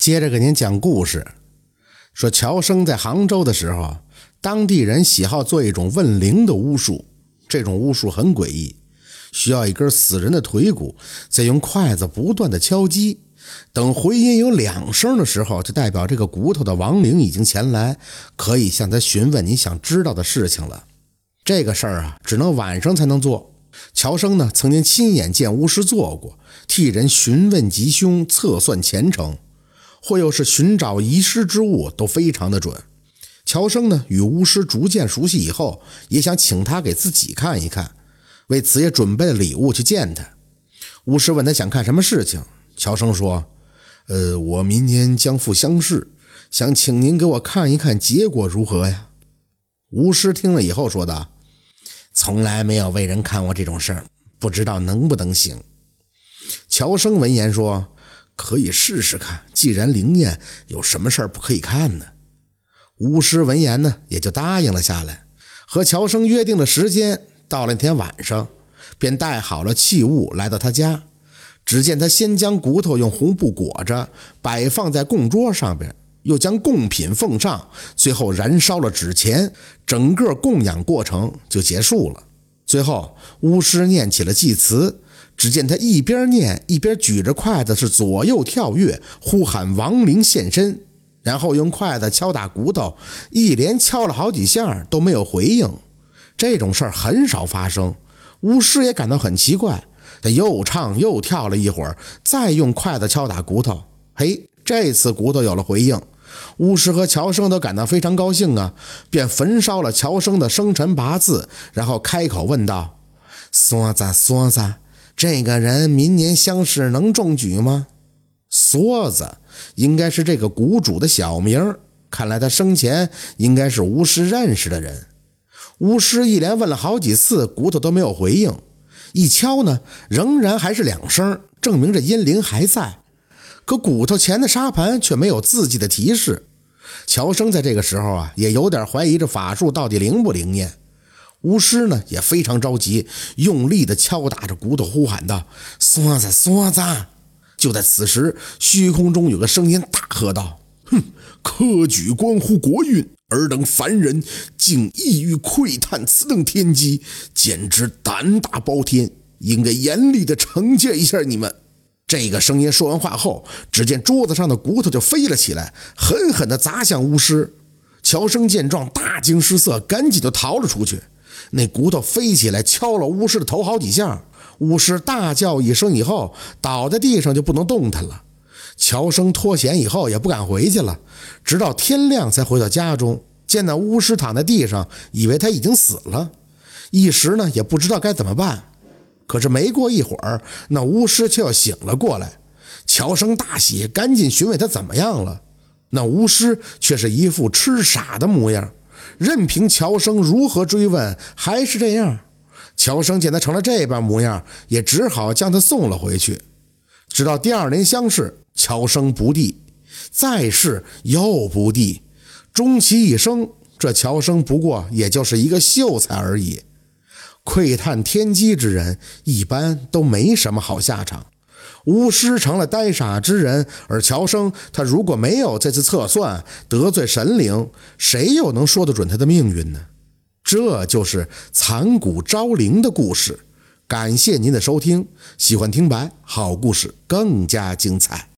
接着给您讲故事，说乔生在杭州的时候，当地人喜好做一种问灵的巫术。这种巫术很诡异，需要一根死人的腿骨，再用筷子不断的敲击，等回音有两声的时候，就代表这个骨头的亡灵已经前来，可以向他询问你想知道的事情了。这个事儿啊，只能晚上才能做。乔生呢，曾经亲眼见巫师做过，替人询问吉凶，测算前程。或又是寻找遗失之物，都非常的准。乔生呢，与巫师逐渐熟悉以后，也想请他给自己看一看，为此也准备了礼物去见他。巫师问他想看什么事情，乔生说：“呃，我明年将赴乡试，想请您给我看一看结果如何呀？”巫师听了以后说道：“从来没有为人看过这种事儿，不知道能不能行。”乔生闻言说。可以试试看，既然灵验，有什么事儿不可以看呢？巫师闻言呢，也就答应了下来，和乔生约定的时间。到了那天晚上，便带好了器物来到他家。只见他先将骨头用红布裹着，摆放在供桌上边，又将贡品奉上，最后燃烧了纸钱，整个供养过程就结束了。最后，巫师念起了祭词。只见他一边念一边举着筷子，是左右跳跃，呼喊亡灵现身，然后用筷子敲打骨头，一连敲了好几下都没有回应。这种事儿很少发生，巫师也感到很奇怪。他又唱又跳了一会儿，再用筷子敲打骨头，嘿，这次骨头有了回应。巫师和乔生都感到非常高兴啊，便焚烧了乔生的生辰八字，然后开口问道：“梭子，梭子。”这个人明年乡试能中举吗？梭子应该是这个谷主的小名，看来他生前应该是巫师认识的人。巫师一连问了好几次，骨头都没有回应。一敲呢，仍然还是两声，证明这阴灵还在。可骨头前的沙盘却没有字迹的提示。乔生在这个时候啊，也有点怀疑这法术到底灵不灵验。巫师呢也非常着急，用力地敲打着骨头，呼喊道：“梭子，梭子！”就在此时，虚空中有个声音大喝道：“哼，科举关乎国运，尔等凡人竟意欲窥探此等天机，简直胆大包天，应该严厉地惩戒一下你们。”这个声音说完话后，只见桌子上的骨头就飞了起来，狠狠地砸向巫师。乔生见状，大惊失色，赶紧就逃了出去。那骨头飞起来，敲了巫师的头好几下。巫师大叫一声以后，倒在地上就不能动弹了。乔生脱险以后也不敢回去了，直到天亮才回到家中，见那巫师躺在地上，以为他已经死了，一时呢也不知道该怎么办。可是没过一会儿，那巫师却又醒了过来。乔生大喜，赶紧询问他怎么样了。那巫师却是一副痴傻的模样。任凭乔生如何追问，还是这样。乔生见他成了这般模样，也只好将他送了回去。直到第二年乡试，乔生不第，再试又不第，终其一生，这乔生不过也就是一个秀才而已。窥探天机之人，一般都没什么好下场。巫师成了呆傻之人，而乔生他如果没有这次测算得罪神灵，谁又能说得准他的命运呢？这就是残骨招灵的故事。感谢您的收听，喜欢听白好故事更加精彩。